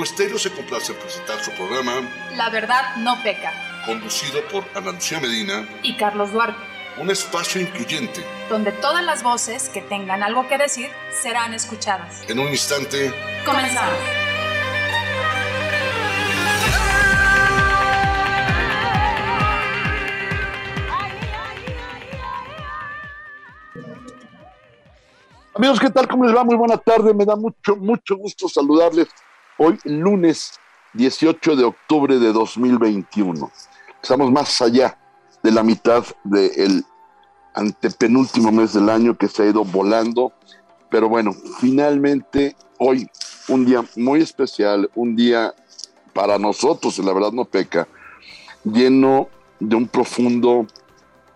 Omega Estéreo se complace en presentar su programa La verdad no peca, conducido por Ana Lucía Medina y Carlos Duarte, un espacio incluyente. donde todas las voces que tengan algo que decir serán escuchadas. En un instante, Comenzamos. Amigos, ¿qué tal? ¿Cómo les va? Muy buena tarde. Me da mucho, mucho gusto saludarles hoy, lunes 18 de octubre de 2021. Estamos más allá de la mitad del antepenúltimo mes del año que se ha ido volando. Pero bueno, finalmente hoy, un día muy especial, un día para nosotros, la verdad no peca, lleno de un profundo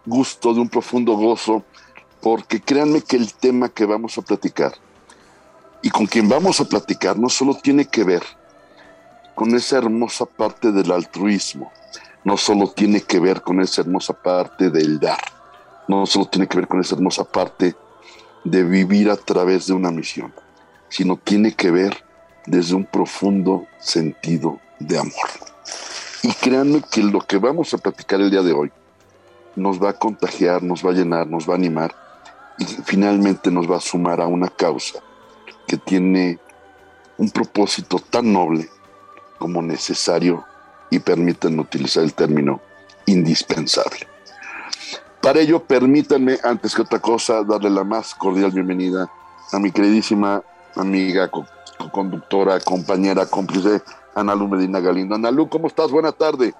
gusto, de un profundo gozo, porque créanme que el tema que vamos a platicar y con quien vamos a platicar no solo tiene que ver con esa hermosa parte del altruismo, no solo tiene que ver con esa hermosa parte del dar, no solo tiene que ver con esa hermosa parte de vivir a través de una misión, sino tiene que ver desde un profundo sentido de amor. Y créanme que lo que vamos a platicar el día de hoy nos va a contagiar, nos va a llenar, nos va a animar y finalmente nos va a sumar a una causa que tiene un propósito tan noble como necesario y permítanme utilizar el término indispensable. Para ello, permítanme, antes que otra cosa, darle la más cordial bienvenida a mi queridísima amiga, co- conductora, compañera, cómplice, Ana Lu Medina Galindo. Ana Lu, ¿cómo estás? Buena tarde.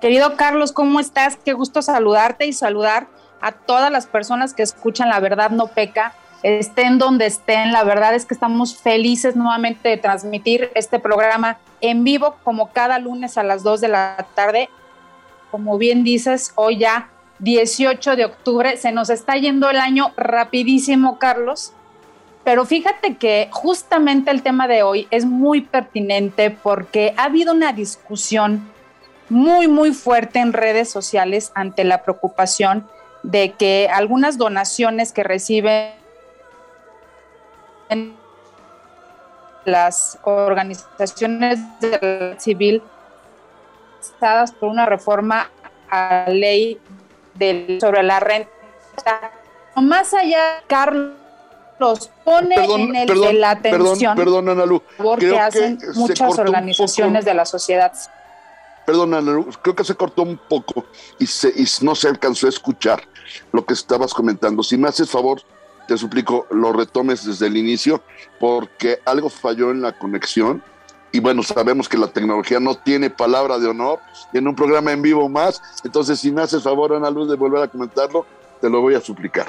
Querido Carlos, ¿cómo estás? Qué gusto saludarte y saludar a todas las personas que escuchan La Verdad No Peca, estén donde estén. La verdad es que estamos felices nuevamente de transmitir este programa en vivo como cada lunes a las 2 de la tarde. Como bien dices, hoy ya 18 de octubre, se nos está yendo el año rapidísimo, Carlos. Pero fíjate que justamente el tema de hoy es muy pertinente porque ha habido una discusión muy, muy fuerte en redes sociales ante la preocupación de que algunas donaciones que reciben las organizaciones del civil por una reforma a la ley del, sobre la renta. Más allá, Carlos pone en el de la atención perdón, Ana Lu. que hacen muchas organizaciones poco. de la sociedad. Perdón, Ana Lu, creo que se cortó un poco y, se, y no se alcanzó a escuchar lo que estabas comentando. Si me haces favor, te suplico, lo retomes desde el inicio, porque algo falló en la conexión. Y bueno, sabemos que la tecnología no tiene palabra de honor en un programa en vivo más. Entonces, si me haces favor, Ana Luz, de volver a comentarlo, te lo voy a suplicar.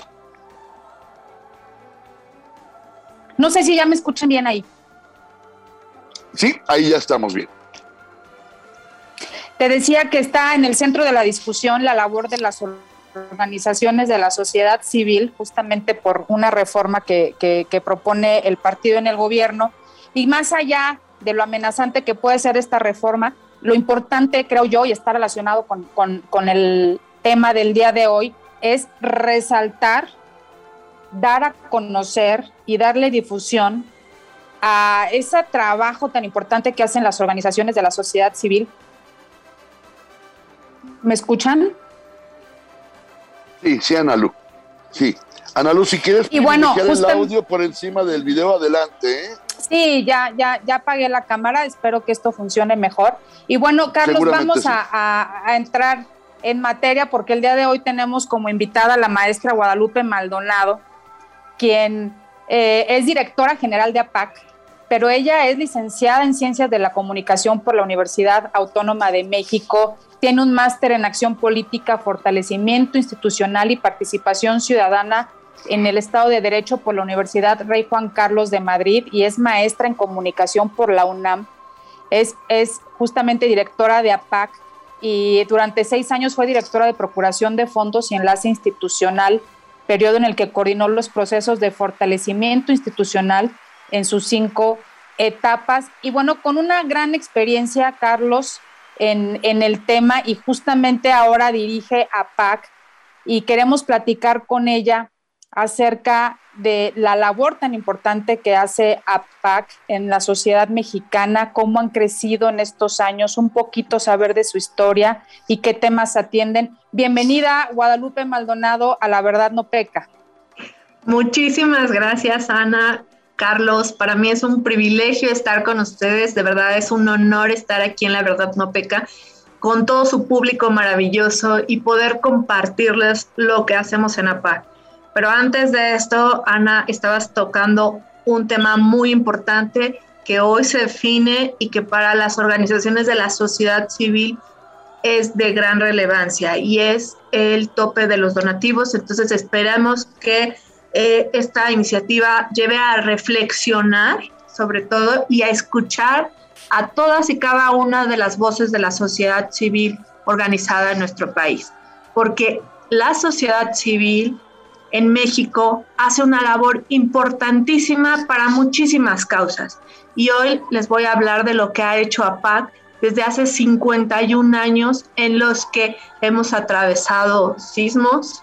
No sé si ya me escuchan bien ahí. Sí, ahí ya estamos bien. Te decía que está en el centro de la discusión la labor de las organizaciones de la sociedad civil, justamente por una reforma que, propone el partido en el gobierno. Y más allá de lo amenazante que puede ser esta reforma, lo importante, creo yo, y está relacionado con, con, con el tema del día de hoy, es resaltar, dar a conocer y darle difusión a ese trabajo tan importante que hacen las organizaciones de la sociedad civil. ¿Me escuchan? Sí, sí, Ana Lu. Sí. Ana Lu, si quieres Y bueno, privilegiar el audio por encima del video, adelante. ¿eh? Sí, ya, ya, ya apagué la cámara, espero que esto funcione mejor. Y bueno, Carlos, vamos sí. a, a- a entrar en materia porque el día de hoy tenemos como invitada a la maestra Guadalupe Maldonado, quien eh, es directora general de APAC, pero ella es licenciada en Ciencias de la Comunicación por la Universidad Autónoma de México, tiene un máster en acción política, fortalecimiento institucional y participación ciudadana en el Estado de Derecho por la Universidad Rey Juan Carlos de Madrid y es maestra en comunicación por la UNAM. Es, es justamente directora de APAC y durante seis años fue directora de Procuración de Fondos y Enlace Institucional, periodo en el que coordinó los procesos de fortalecimiento institucional en sus cinco etapas. Y bueno, con una gran experiencia, Carlos, en, el tema y justamente ahora dirige APAC y queremos platicar con ella acerca de la labor tan importante que hace APAC en la sociedad mexicana, cómo han crecido en estos años, un poquito saber de su historia y qué temas atienden. Bienvenida, Guadalupe Maldonado, a La Verdad No Peca. Muchísimas gracias, Ana. Carlos, para mí es un privilegio estar con ustedes, de verdad es un honor estar aquí en La Verdad No Peca con todo su público maravilloso y poder compartirles lo que hacemos en APAC. Pero antes de esto, Ana, estabas tocando un tema muy importante que hoy se define y que para las organizaciones de la sociedad civil es de gran relevancia y es el tope de los donativos. Entonces esperamos que eh, esta iniciativa lleve a reflexionar sobre todo y a escuchar a todas y cada una de las voces de la sociedad civil organizada en nuestro país, porque la sociedad civil en México hace una labor importantísima para muchísimas causas. Y hoy les voy a hablar de lo que ha hecho APAC desde hace 51 años en los que hemos atravesado sismos,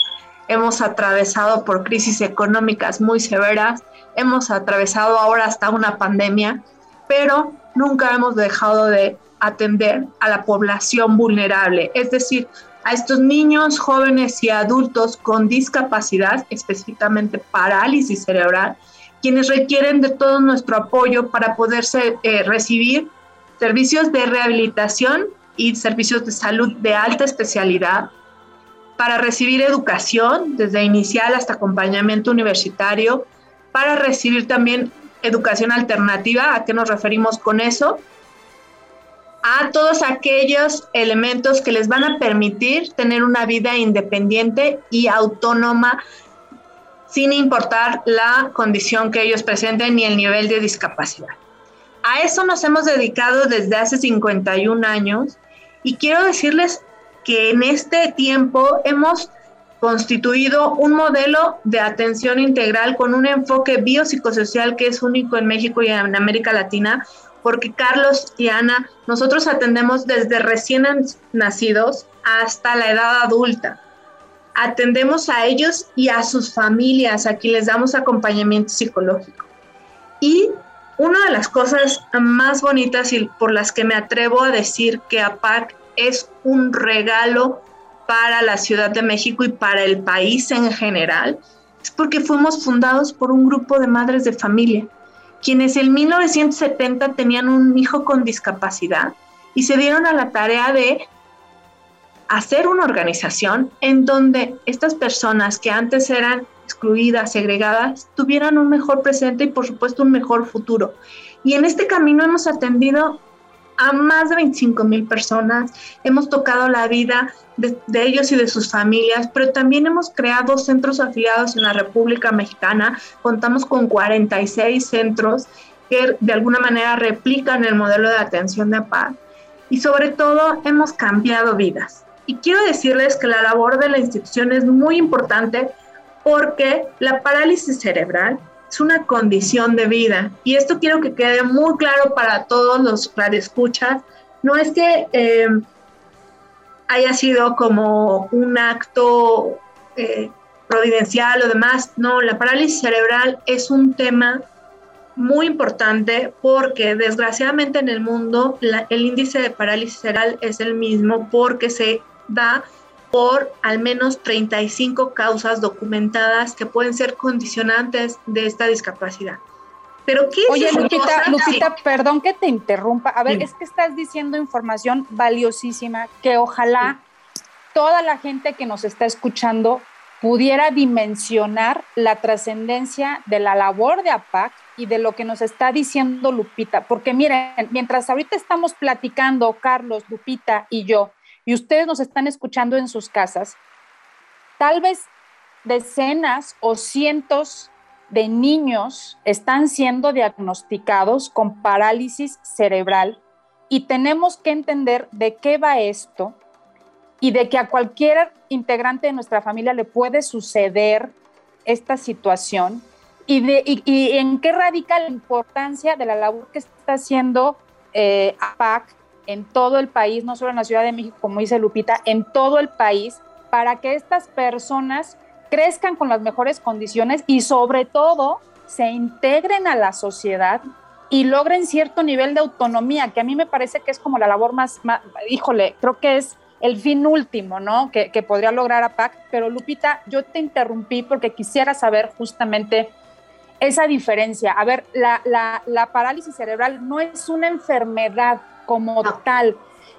hemos atravesado por crisis económicas muy severas, hemos atravesado ahora hasta una pandemia, pero nunca hemos dejado de atender a la población vulnerable, es decir, a estos niños, jóvenes y adultos con discapacidad, específicamente parálisis cerebral, quienes requieren de todo nuestro apoyo para poderse eh, recibir servicios de rehabilitación y servicios de salud de alta especialidad, para recibir educación desde inicial hasta acompañamiento universitario, para recibir también educación alternativa. ¿A qué nos referimos con eso? A todos aquellos elementos que les van a permitir tener una vida independiente y autónoma sin importar la condición que ellos presenten ni el nivel de discapacidad. A eso nos hemos dedicado desde hace 51 años y quiero decirles que en este tiempo hemos constituido un modelo de atención integral con un enfoque biopsicosocial que es único en México y en América Latina, porque Carlos y Ana, nosotros atendemos desde recién nacidos hasta la edad adulta. Atendemos a ellos y a sus familias, a quienes les damos acompañamiento psicológico. Y una de las cosas más bonitas y por las que me atrevo a decir que APAC es un regalo para la Ciudad de México y para el país en general, es porque fuimos fundados por un grupo de madres de familia, quienes en 1970 tenían un hijo con discapacidad y se dieron a la tarea de hacer una organización en donde estas personas que antes eran excluidas, segregadas, tuvieran un mejor presente y por supuesto un mejor futuro. Y en este camino hemos atendido a más de 25 mil personas, hemos tocado la vida de, ellos y de sus familias, pero también hemos creado centros afiliados en la República Mexicana, contamos con 46 centros que de alguna manera replican el modelo de atención de paz. Y sobre todo hemos cambiado vidas. Y quiero decirles que la labor de la institución es muy importante porque la parálisis cerebral es una condición de vida. Y esto quiero que quede muy claro para todos los radioescuchas. No es que eh, haya sido como un acto eh, providencial o demás. No, la parálisis cerebral es un tema muy importante porque desgraciadamente en el mundo el índice de parálisis cerebral es el mismo porque se da por al menos 35 causas documentadas que pueden ser condicionantes de esta discapacidad. Pero ¿qué Oye, Lupita, Lupita, perdón que te interrumpa. A ver, es que estás diciendo información valiosísima que ojalá toda la gente que nos está escuchando pudiera dimensionar la trascendencia de la labor de APAC y de lo que nos está diciendo Lupita. Porque miren, mientras ahorita estamos platicando, Carlos, Lupita y yo, y ustedes nos están escuchando en sus casas, tal vez decenas o cientos de niños están siendo diagnosticados con parálisis cerebral y tenemos que entender de qué va esto y de que a cualquier integrante de nuestra familia le puede suceder esta situación y, de, en qué radica la importancia de la labor que está haciendo eh, APAC en todo el país, no solo en la Ciudad de México, como dice Lupita, en todo el país, para que estas personas crezcan con las mejores condiciones y sobre todo se integren a la sociedad y logren cierto nivel de autonomía, que a mí me parece que es como la labor más, híjole, creo que es el fin último, ¿no? Que, que podría lograr APAC. Pero Lupita, yo te interrumpí porque quisiera saber justamente esa diferencia. A ver, la, la, la parálisis cerebral no es una enfermedad como tal,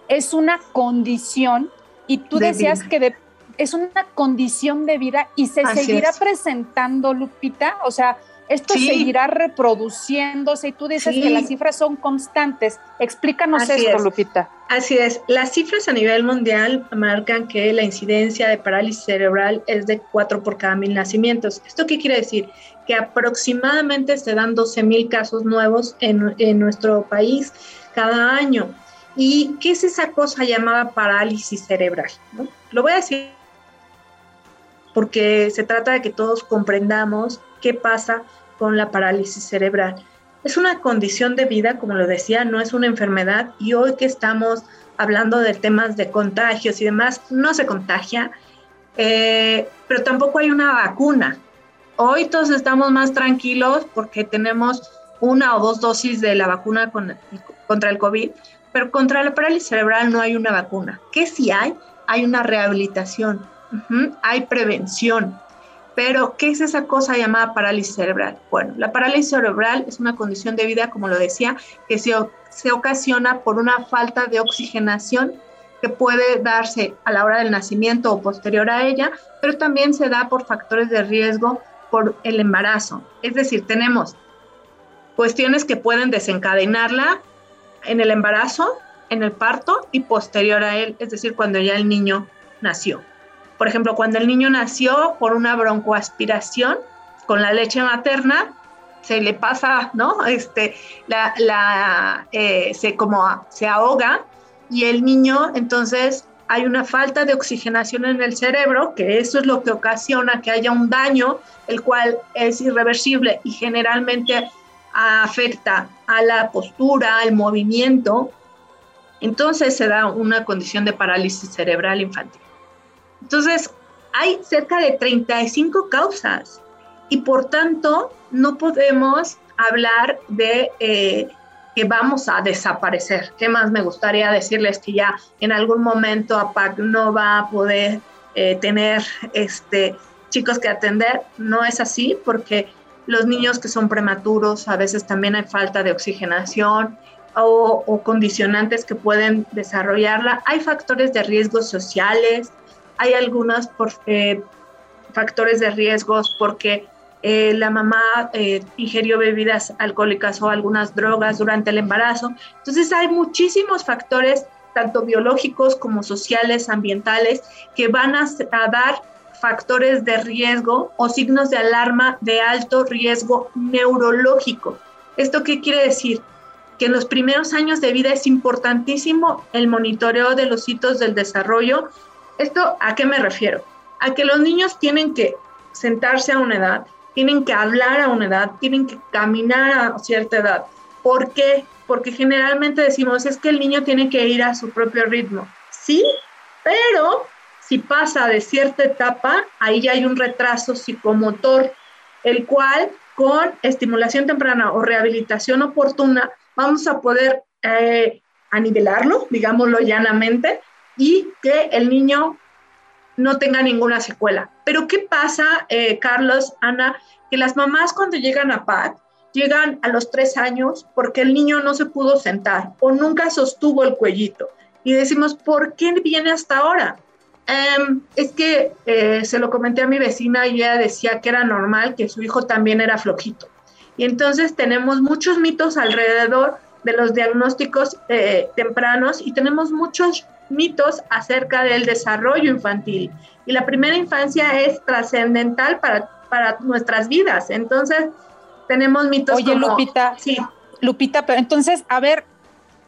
es una condición y tú decías que es una condición de vida y se seguirá presentando, Lupita, o sea, esto seguirá reproduciéndose y tú dices que las cifras son constantes. Explícanos esto, Lupita. Así es. Las cifras a nivel mundial marcan que la incidencia de parálisis cerebral es de 4 por cada mil nacimientos. ¿Esto qué quiere decir? Que aproximadamente se dan 12 mil casos nuevos en, en nuestro país cada año. ¿Y qué es esa cosa llamada parálisis cerebral? Lo voy a decir porque se trata de que todos comprendamos qué pasa con la parálisis cerebral. Es una condición de vida, como lo decía, no es una enfermedad y hoy que estamos hablando de temas de contagios y demás, no se contagia, eh, pero tampoco hay una vacuna. Hoy todos estamos más tranquilos porque tenemos una o dos dosis de la vacuna contra el COVID, pero contra la parálisis cerebral no hay una vacuna. ¿Qué sí hay? Hay una rehabilitación, hay prevención. Pero, ¿qué es esa cosa llamada parálisis cerebral? Bueno, la parálisis cerebral es una condición de vida, como lo decía, que se, ocasiona por una falta de oxigenación que puede darse a la hora del nacimiento o posterior a ella, pero también se da por factores de riesgo por el embarazo. Es decir, tenemos cuestiones que pueden desencadenarla en el embarazo, en el parto y posterior a él, es decir, cuando ya el niño nació. Por ejemplo, cuando el niño nació por una broncoaspiración con la leche materna, se le pasa, ¿no? Este, la, eh, se como se ahoga y el niño, entonces hay una falta de oxigenación en el cerebro, que eso es lo que ocasiona que haya un daño, el cual es irreversible y generalmente afecta a la postura, al movimiento, entonces se da una condición de parálisis cerebral infantil. Entonces, hay cerca de 35 causas y por tanto no podemos hablar de eh, que vamos a desaparecer. ¿Qué más me gustaría decirles que ya en algún momento APAC no va a poder eh, tener este, chicos que atender? No es así porque los niños que son prematuros, a veces también hay falta de oxigenación o, condicionantes que pueden desarrollarla. Hay factores de riesgo sociales, hay algunos eh, factores de riesgos porque eh, la mamá eh, ingirió bebidas alcohólicas o algunas drogas durante el embarazo. Entonces hay muchísimos factores, tanto biológicos como sociales, ambientales, que van a dar factores de riesgo o signos de alarma de alto riesgo neurológico. ¿Esto qué quiere decir? Que en los primeros años de vida es importantísimo el monitoreo de los hitos del desarrollo. ¿Esto a qué me refiero? A que los niños tienen que sentarse a una edad, tienen que hablar a una edad, tienen que caminar a cierta edad. ¿Por qué? Porque generalmente decimos es que el niño tiene que ir a su propio ritmo. Sí, pero si pasa de cierta etapa, ahí ya hay un retraso psicomotor, el cual con estimulación temprana o rehabilitación oportuna vamos a poder eh, anivelarlo, digámoslo llanamente, y que el niño no tenga ninguna secuela. Pero ¿qué pasa, eh, Carlos, Ana? Que las mamás cuando llegan a PAC llegan a los tres años porque el niño no se pudo sentar o nunca sostuvo el cuellito. Y decimos, ¿por qué viene hasta ahora? Em, es que eh, se lo comenté a mi vecina y ella decía que era normal, que su hijo también era flojito. Y entonces tenemos muchos mitos alrededor de los diagnósticos eh, tempranos y tenemos muchos mitos acerca del desarrollo infantil. Y la primera infancia es trascendental para, para nuestras vidas. Entonces, tenemos mitos Oye, Lupita, sí. Lupita, pero entonces, a ver,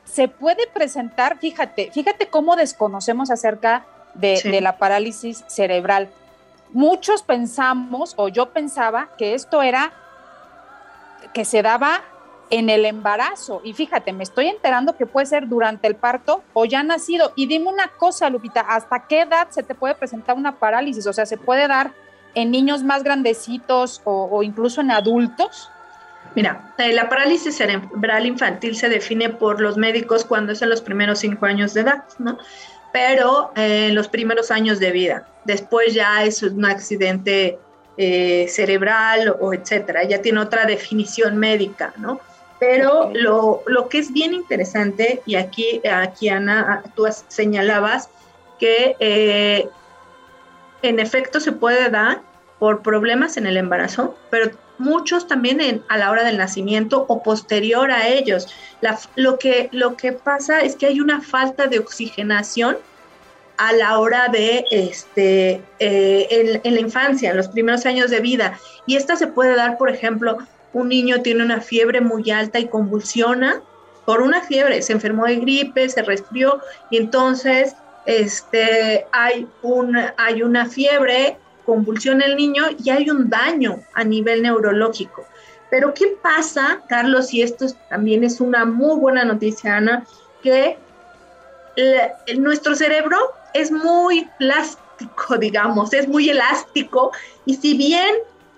se puede presentar, fíjate, fíjate cómo desconocemos acerca de, la parálisis cerebral. Muchos pensamos, o yo pensaba, que esto era que se daba en el embarazo. Y fíjate, me estoy enterando que puede ser durante el parto o ya nacido. Y dime una cosa, Lupita, ¿hasta qué edad se te puede presentar una parálisis? O sea, ¿se puede dar en niños más grandecitos o, incluso en adultos? Mira, eh, la parálisis cerebral infantil se define por los médicos cuando es en los primeros cinco años de edad, ¿no? Pero eh, en los primeros años de vida. Después ya es un accidente eh, cerebral o etcétera, ya tiene otra definición médica, ¿no? Pero lo, lo, que es bien interesante, y aquí, aquí Ana, tú señalabas que eh, en efecto se puede dar por problemas en el embarazo, pero muchos también en, a la hora del nacimiento o posterior a ellos. lo, que, lo que pasa es que hay una falta de oxigenación a la hora de, este, eh, en, en, la infancia, en los primeros años de vida. Y esta se puede dar, por ejemplo, un niño tiene una fiebre muy alta y convulsiona por una fiebre, se enfermó de gripe, se resfrió y entonces este, hay, un, hay una fiebre, convulsiona el niño y hay un daño a nivel neurológico. Pero ¿qué pasa, Carlos? Y esto también es una muy buena noticia, Ana, que nuestro cerebro es muy plástico, digamos, es muy elástico y si bien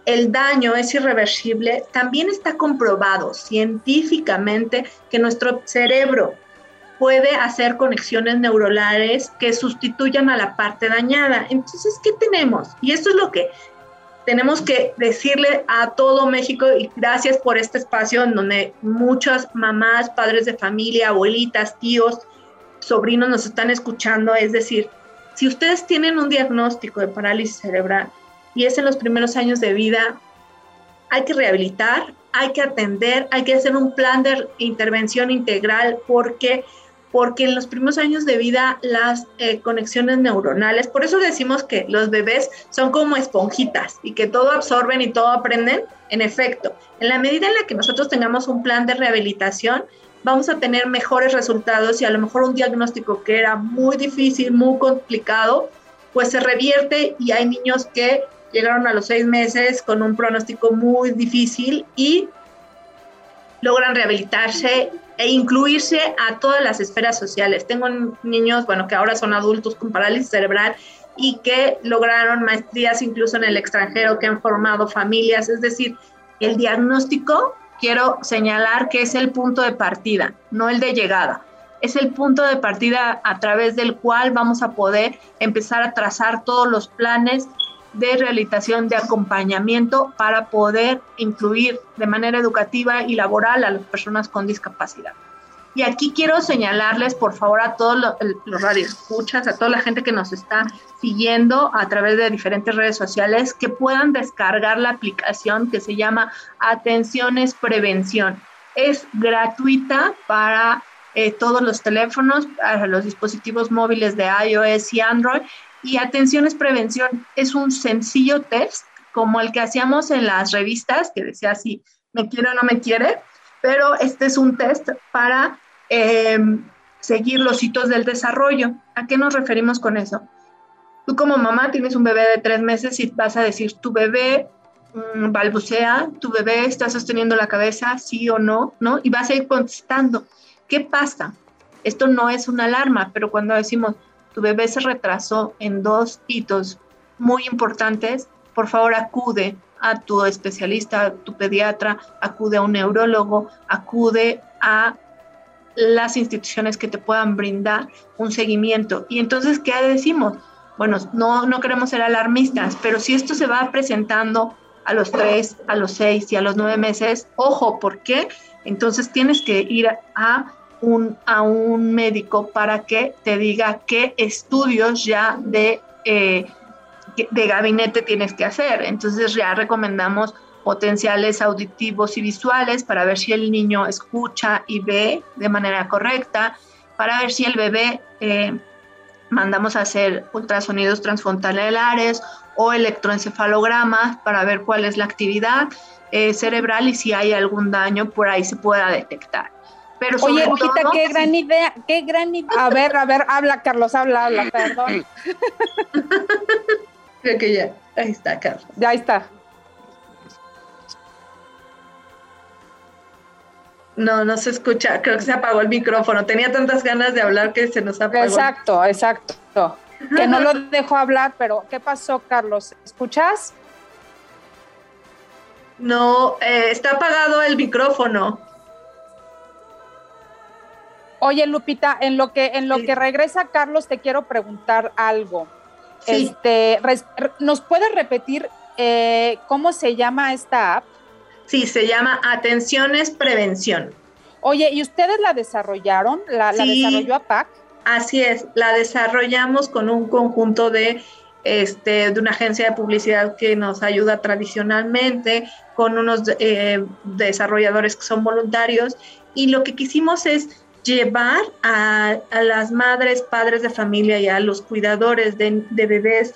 el daño es irreversible, también está comprobado científicamente que nuestro cerebro puede hacer conexiones neuronales que sustituyan a la parte dañada. Entonces, ¿qué tenemos? Y esto es lo que tenemos que decirle a todo México y gracias por este espacio en donde muchas mamás, padres de familia, abuelitas, tíos, sobrinos nos están escuchando. Es decir, si ustedes tienen un diagnóstico de parálisis cerebral y es en los primeros años de vida, hay que rehabilitar, hay que atender, hay que hacer un plan de intervención integral. Porque porque en los primeros años de vida las eh, conexiones neuronales, por eso decimos que los bebés son como esponjitas y que todo absorben y todo aprenden, en efecto, en la medida en la que nosotros tengamos un plan de rehabilitación, vamos a tener mejores resultados y a lo mejor un diagnóstico que era muy difícil, muy complicado, pues se revierte y hay niños que llegaron a los seis meses con un pronóstico muy difícil y logran rehabilitarse e incluirse a todas las esferas sociales. Tengo niños, bueno, que ahora son adultos con parálisis cerebral y que lograron maestrías incluso en el extranjero, que han formado familias. Es decir, el diagnóstico, quiero señalar que es el punto de partida, no el de llegada. Es el punto de partida a través del cual vamos a poder empezar a trazar todos los planes de rehabilitación, de acompañamiento para poder incluir de manera educativa y laboral a las personas con discapacidad. Y aquí quiero señalarles, por favor, a todos los, los radioescuchas, a toda la gente que nos está siguiendo a través de diferentes redes sociales, que puedan descargar la aplicación que se llama Atenciones Prevención. Es gratuita para eh, todos los teléfonos, los dispositivos móviles de iOS y Android y atención es prevención. Es un sencillo test como el que hacíamos en las revistas, que decía si me quiere o no me quiere, pero este es un test para em, seguir los hitos del desarrollo. ¿A qué nos referimos con eso? Tú como mamá tienes un bebé de tres meses y vas a decir, tu bebé mm, balbucea, tu bebé está sosteniendo la cabeza, sí o no, ¿no? Y vas a ir contestando. ¿Qué pasa? Esto no es una alarma, pero cuando decimos, tu bebé se retrasó en dos hitos muy importantes, por favor acude a tu especialista, a tu pediatra, acude a un neurólogo, acude a las instituciones que te puedan brindar un seguimiento. Y entonces, ¿qué decimos? Bueno, no, no queremos ser alarmistas, pero si esto se va presentando a los tres, a los seis y a los nueve meses, ojo, ¿por qué? Entonces tienes que ir a a un médico para que te diga qué estudios ya de, eh, de gabinete tienes que hacer. Entonces ya recomendamos potenciales auditivos y visuales para ver si el niño escucha y ve de manera correcta, para ver si el bebé eh, mandamos a hacer ultrasonidos transfrontalares o electroencefalogramas para ver cuál es la actividad eh, cerebral y si hay algún daño por ahí se pueda detectar. Pero Oye, Rojita, qué gran idea, qué gran idea. A ver, a ver, habla, Carlos, habla, habla, perdón. Creo que ya, ahí está, Carlos. Ya está. No, no se escucha, creo que se apagó el micrófono. Tenía tantas ganas de hablar que se nos apagó. Exacto, exacto. Que no lo dejó hablar, pero ¿qué pasó, Carlos? ¿Escuchas? No, eh, está apagado el micrófono. Oye, Lupita, en lo que, en lo que regresa Carlos, te quiero preguntar algo. Este, ¿Nos puedes repetir eh, cómo se llama esta app? Sí, se llama Atenciones Prevención. Oye, ¿y ustedes la desarrollaron? ¿La, la desarrolló APAC? Así es, la desarrollamos con un conjunto de este, de una agencia de publicidad que nos ayuda tradicionalmente, con unos eh, desarrolladores que son voluntarios, y lo que quisimos es llevar a, las madres, padres de familia y a los cuidadores de, bebés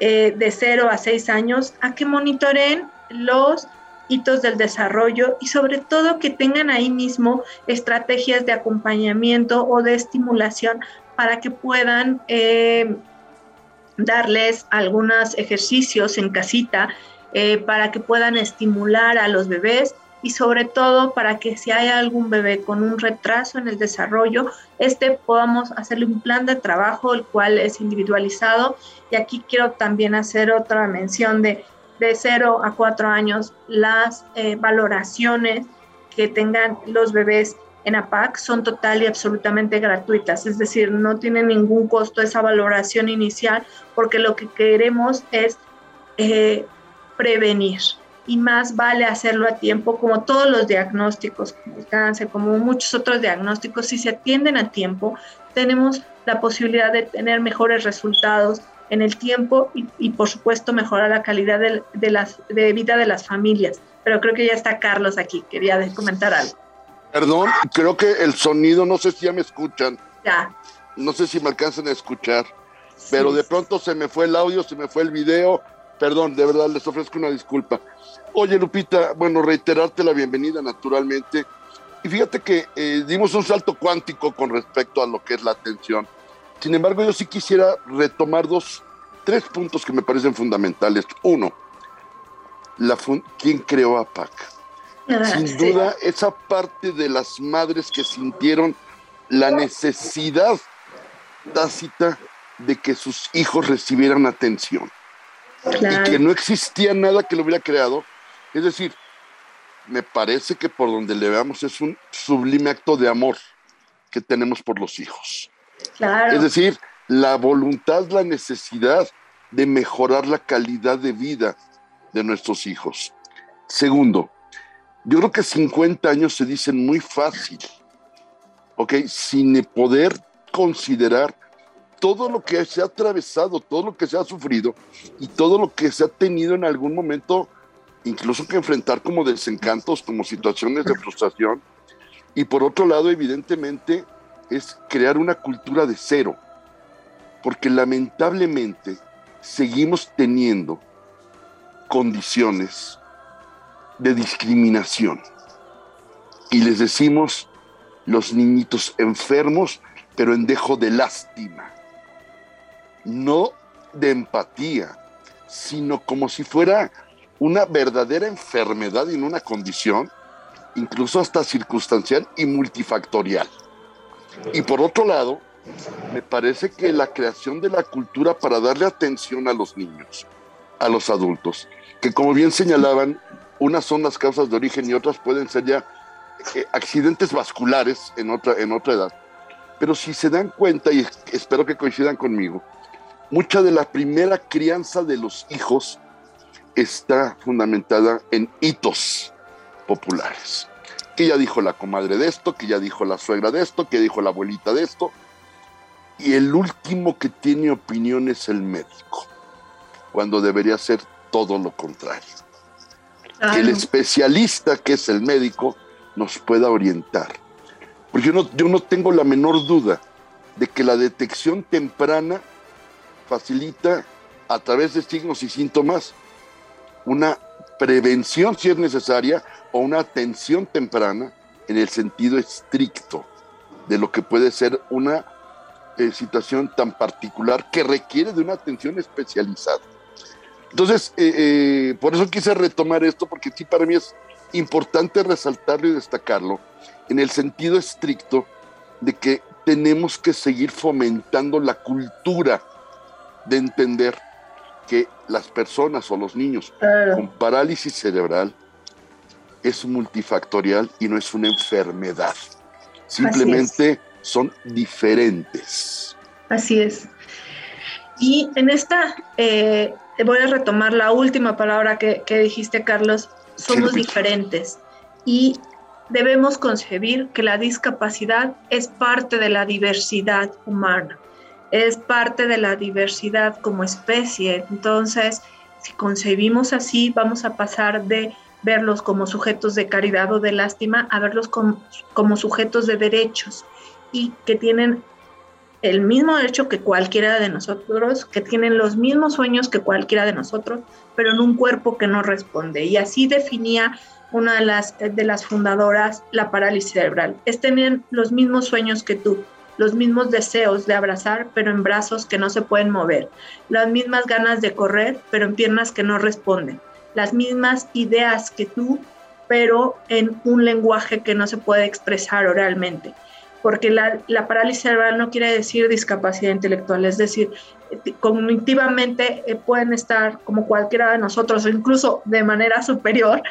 eh, de 0 a 6 años a que monitoreen los hitos del desarrollo y sobre todo que tengan ahí mismo estrategias de acompañamiento o de estimulación para que puedan eh, darles algunos ejercicios en casita eh, para que puedan estimular a los bebés y sobre todo para que si hay algún bebé con un retraso en el desarrollo, este podamos hacerle un plan de trabajo, el cual es individualizado. Y aquí quiero también hacer otra mención de de 0 a 4 años, las eh, valoraciones que tengan los bebés en APAC son total y absolutamente gratuitas, es decir, no tiene ningún costo esa valoración inicial porque lo que queremos es eh, prevenir y más vale hacerlo a tiempo como todos los diagnósticos, como cáncer, como muchos otros diagnósticos, si se atienden a tiempo, tenemos la posibilidad de tener mejores resultados en el tiempo y, por supuesto mejorar la calidad de, de, las, de vida de las familias. Pero creo que ya está Carlos aquí, quería comentar algo. Perdón, creo que el sonido, no sé si ya me escuchan. Ya. No sé si me alcanzan a escuchar, pero de pronto se me fue el audio, se me fue el video. Perdón, de verdad les ofrezco una disculpa. Oye, Lupita, bueno, reiterarte la bienvenida naturalmente. Y fíjate que eh, dimos un salto cuántico con respecto a lo que es la atención. Sin embargo, yo sí quisiera retomar dos, tres puntos que me parecen fundamentales. Uno, la ¿quién creó a PAC? Sin duda, esa parte de las madres que sintieron la necesidad tácita de que sus hijos recibieran atención y que no existía nada que lo hubiera creado. Es decir, me parece que por donde le veamos es un sublime acto de amor que tenemos por los hijos. Es decir, la voluntad, la necesidad de mejorar la calidad de vida de nuestros hijos. Segundo, yo creo que 50 años se dicen muy fácil, ¿ok? Sin poder considerar todo lo que se ha atravesado, todo lo que se ha sufrido y todo lo que se ha tenido en algún momento, incluso que enfrentar como desencantos, como situaciones de frustración. Y por otro lado, evidentemente, es crear una cultura de cero, porque lamentablemente seguimos teniendo condiciones de discriminación. Y les decimos los niñitos enfermos, pero en dejo de lástima. No de empatía, sino como si fuera una verdadera enfermedad en una condición, incluso hasta circunstancial y multifactorial. Y por otro lado, me parece que la creación de la cultura para darle atención a los niños, a los adultos, que como bien señalaban, unas son las causas de origen y otras pueden ser ya eh, accidentes vasculares en otra, en otra edad. Pero si se dan cuenta, y espero que coincidan conmigo, mucha de la primera crianza de los hijos está fundamentada en hitos populares. Que ya dijo la comadre de esto, que ya dijo la suegra de esto, que dijo la abuelita de esto. Y el último que tiene opinión es el médico, cuando debería ser todo lo contrario que el especialista, que es el médico, nos pueda orientar. Porque yo no, yo no tengo la menor duda de que la detección temprana facilita a través de signos y síntomas una prevención si es necesaria o una atención temprana en el sentido estricto de lo que puede ser una eh, situación tan particular que requiere de una atención especializada. Entonces, eh, eh, por eso quise retomar esto, porque sí para mí es importante resaltarlo y destacarlo en el sentido estricto de que tenemos que seguir fomentando la cultura de entender que las personas o los niños con parálisis cerebral es multifactorial y no es una enfermedad. Simplemente son diferentes. Así es. Y en esta, eh, voy a retomar la última palabra que, dijiste, Carlos, somos diferentes. Y debemos concebir que la discapacidad es parte de la diversidad humana, es parte de la diversidad como especie. Entonces, si concebimos así, vamos a pasar de verlos como sujetos de caridad o de lástima a verlos como, sujetos de derechos y que tienen el mismo derecho que cualquiera de nosotros, que tienen los mismos sueños que cualquiera de nosotros, pero en un cuerpo que no responde. Y así definía una de las fundadoras la parálisis cerebral. Es tener los mismos sueños que tú, los mismos deseos de abrazar, pero en brazos que no se pueden mover, las mismas ganas de correr, pero en piernas que no responden, las mismas ideas que tú, pero en un lenguaje que no se puede expresar oralmente. Porque la, parálisis cerebral no quiere decir discapacidad intelectual, es decir, cognitivamente eh, pueden estar como cualquiera de nosotros incluso de manera superior,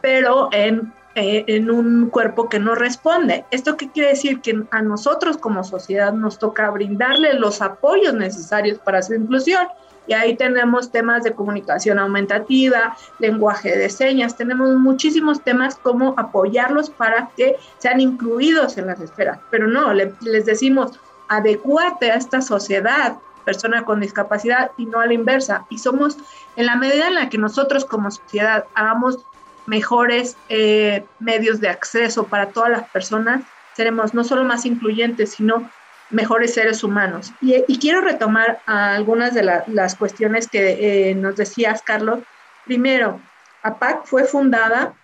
pero en, eh, en un cuerpo que no responde. ¿Esto qué quiere decir? Que a nosotros como sociedad nos toca brindarle los apoyos necesarios para su inclusión y ahí tenemos temas de comunicación aumentativa, lenguaje de señas, tenemos muchísimos temas como apoyarlos para que sean incluidos en las esferas. Pero no, les decimos, adecuate a esta sociedad, persona con discapacidad, y no a la inversa. Y somos, en la medida en la que nosotros como sociedad hagamos mejores eh, medios de acceso para todas las personas, seremos no solo más incluyentes, sino mejores seres humanos. Y, quiero retomar algunas de las cuestiones que eh, nos decías, Carlos. Primero, APAC fue fundada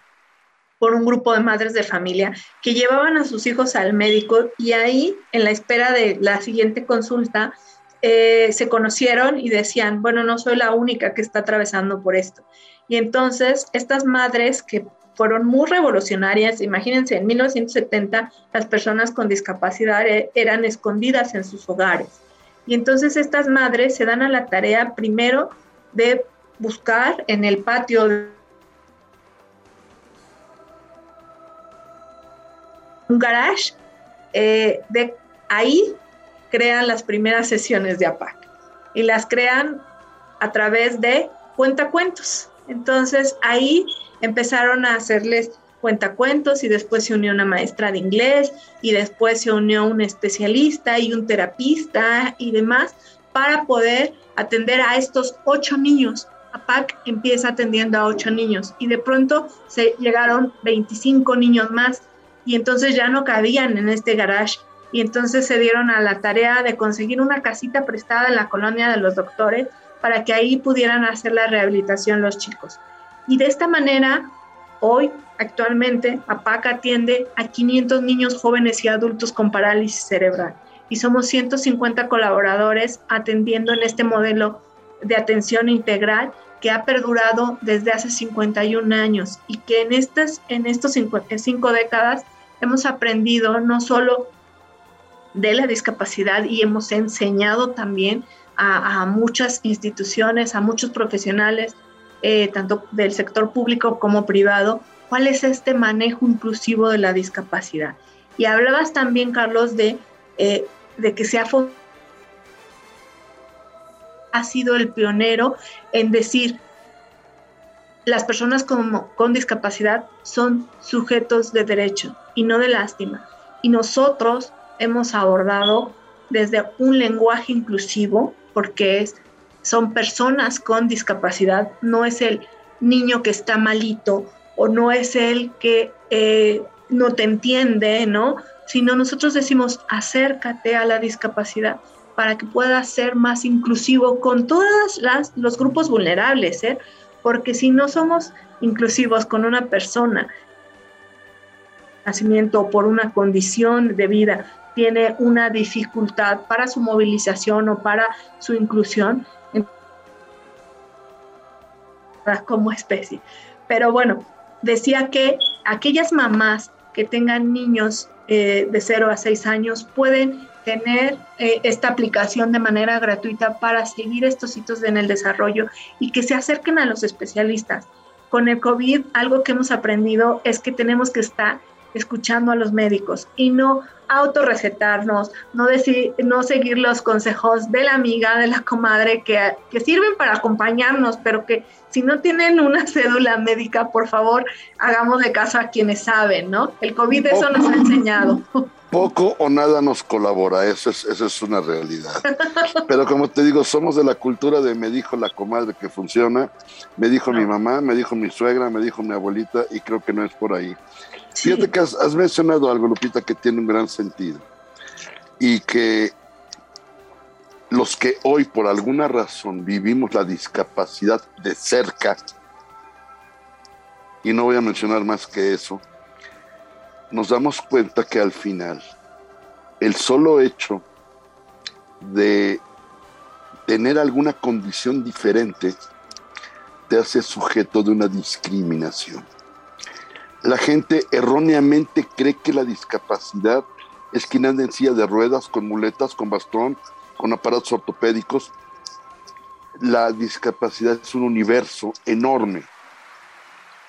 por un grupo de madres de familia que llevaban a sus hijos al médico y ahí, en la espera de la siguiente consulta, eh, se conocieron y decían, bueno, no soy la única que está atravesando por esto. Y entonces estas madres que fueron muy revolucionarias. Imagínense, en 1970 las personas con discapacidad e, eran escondidas en sus hogares. Y entonces estas madres se dan a la tarea primero de buscar en el patio un garage, eh, de ahí crean las primeras sesiones de APAC y las crean a través de cuentacuentos. Entonces ahí empezaron a hacerles cuentacuentos y después se unió una maestra de inglés y después se unió un especialista y un terapista y demás para poder atender a estos ocho niños. APAC empieza atendiendo a ocho niños y de pronto se llegaron 25 niños más y entonces ya no cabían en este garage y entonces se dieron a la tarea de conseguir una casita prestada en la colonia de los doctores para que ahí pudieran hacer la rehabilitación los chicos. Y de esta manera, hoy, actualmente, APAC atiende a 500 niños jóvenes y adultos con parálisis cerebral. Y somos 150 colaboradores atendiendo en este modelo de atención integral que ha perdurado desde hace 51 años y que en estas en estos cinco décadas hemos aprendido no solo de la discapacidad y hemos enseñado también a, a muchas instituciones, a muchos profesionales, eh, tanto del sector público como privado, cuál es este manejo inclusivo de la discapacidad. Y hablabas también, Carlos, de, eh, de que se ha, ha sido el pionero en decir, las personas con, con discapacidad son sujetos de derecho y no de lástima. Y nosotros hemos abordado desde un lenguaje inclusivo, porque es son personas con discapacidad, no es el niño que está malito o no es el que eh, no te entiende, ¿no? Sino nosotros decimos, acércate a la discapacidad para que pueda ser más inclusivo con todos los grupos vulnerables, ¿eh? Porque si no somos inclusivos con una persona, nacimiento o por una condición de vida, tiene una dificultad para su movilización o para su inclusión, como especie. Pero bueno, decía que aquellas mamás que tengan niños eh, de 0 a 6 años pueden tener eh, esta aplicación de manera gratuita para seguir estos hitos en el desarrollo y que se acerquen a los especialistas. con el COVID algo que hemos aprendido es que tenemos que estar escuchando a los médicos y no autorrecetarnos, no, decir, no seguir los consejos de la amiga, de la comadre, que, que sirven para acompañarnos, pero que si no tienen una cédula médica, por favor, hagamos de caso a quienes saben, ¿no? El COVID eso nos ha enseñado. Poco o nada nos colabora, eso es, eso es una realidad. Pero como te digo, somos de la cultura de me dijo la comadre que funciona, me dijo mi mamá, me dijo mi suegra, me dijo mi abuelita, y creo que no es por ahí. Fíjate que has, mencionado algo, Lupita, que tiene un gran sentido. Y que los que hoy por alguna razón vivimos la discapacidad de cerca, y no voy a mencionar más que eso, nos damos cuenta que al final el solo hecho de tener alguna condición diferente te hace sujeto de una discriminación. La gente erróneamente cree que la discapacidad es quien anda en silla de ruedas, con muletas, con bastón, con aparatos ortopédicos. La discapacidad es un universo enorme.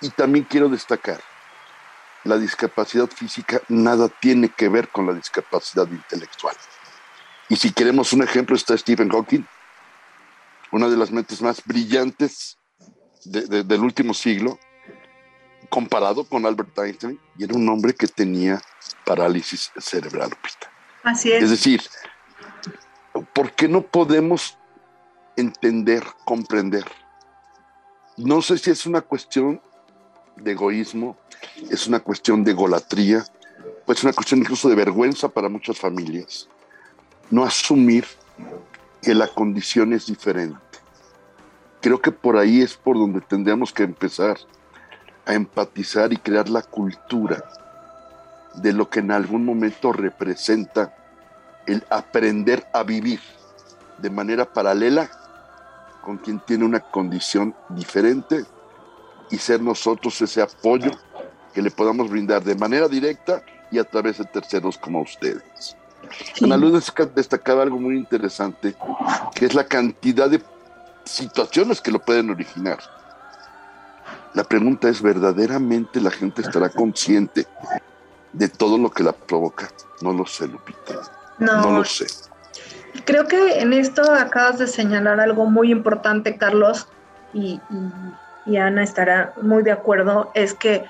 Y también quiero destacar, la discapacidad física nada tiene que ver con la discapacidad intelectual. Y si queremos un ejemplo, está Stephen Hawking, una de las mentes más brillantes del último siglo, comparado con Albert Einstein, y era un hombre que tenía parálisis cerebral. Así es. Es decir, ¿por qué no podemos entender, comprender? No sé si es una cuestión de egoísmo, es una cuestión de golatría, pues es una cuestión incluso de vergüenza para muchas familias. No asumir que la condición es diferente. Creo que por ahí es por donde tendríamos que empezar a empatizar y crear la cultura de lo que en algún momento representa el aprender a vivir de manera paralela con quien tiene una condición diferente y ser nosotros ese apoyo que le podamos brindar de manera directa y a través de terceros como ustedes. Ana Luz destacaba algo muy interesante, que es la cantidad de situaciones que lo pueden originar. La pregunta es, ¿verdaderamente la gente estará consciente de todo lo que la provoca? No lo sé, Lupita. No, lo sé. Creo que en esto acabas de señalar algo muy importante, Carlos, y, y Ana estará muy de acuerdo, es que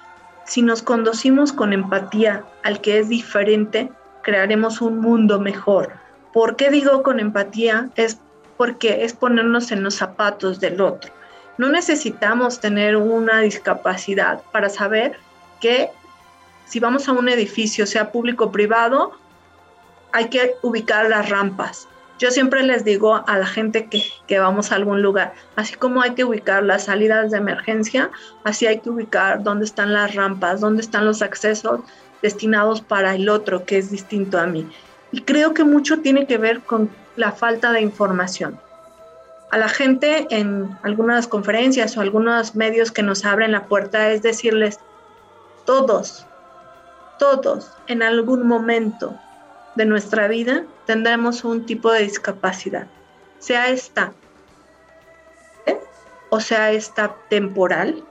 si nos conducimos con empatía al que es diferente, crearemos un mundo mejor. ¿Por qué digo con empatía? Es porque es ponernos en los zapatos del otro. No necesitamos tener una discapacidad para saber que si vamos a un edificio, sea público o privado, hay que ubicar las rampas. Yo siempre les digo a la gente que, que, vamos a algún lugar, así como hay que ubicar las salidas de emergencia, así hay que ubicar dónde están las rampas, dónde están los accesos destinados para el otro que es distinto a mí. Y creo que mucho tiene que ver con la falta de información a la gente en algunas conferencias o algunos medios que nos abren la puerta es decirles, todos, todos en algún momento de nuestra vida tendremos un tipo de discapacidad, sea esta o sea esta temporal,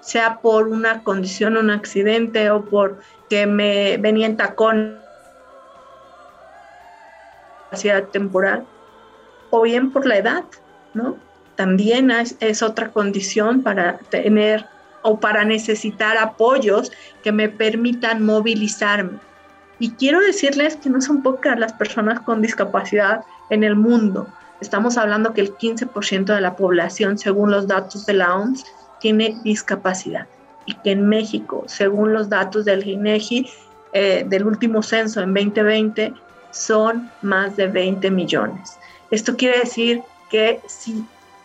sea por una condición, un accidente o por que me venía en tacón temporal o bien por la edad. También es, otra condición para tener o para necesitar apoyos que me permitan movilizarme. Y quiero decirles que no son pocas las personas con discapacidad en el mundo. Estamos hablando que el 15% de la población, según los datos de la OMS, tiene discapacidad. Y que en México, según los datos del INEGI, eh, del último censo en 2020, son más de 20 millones. Esto quiere decir que si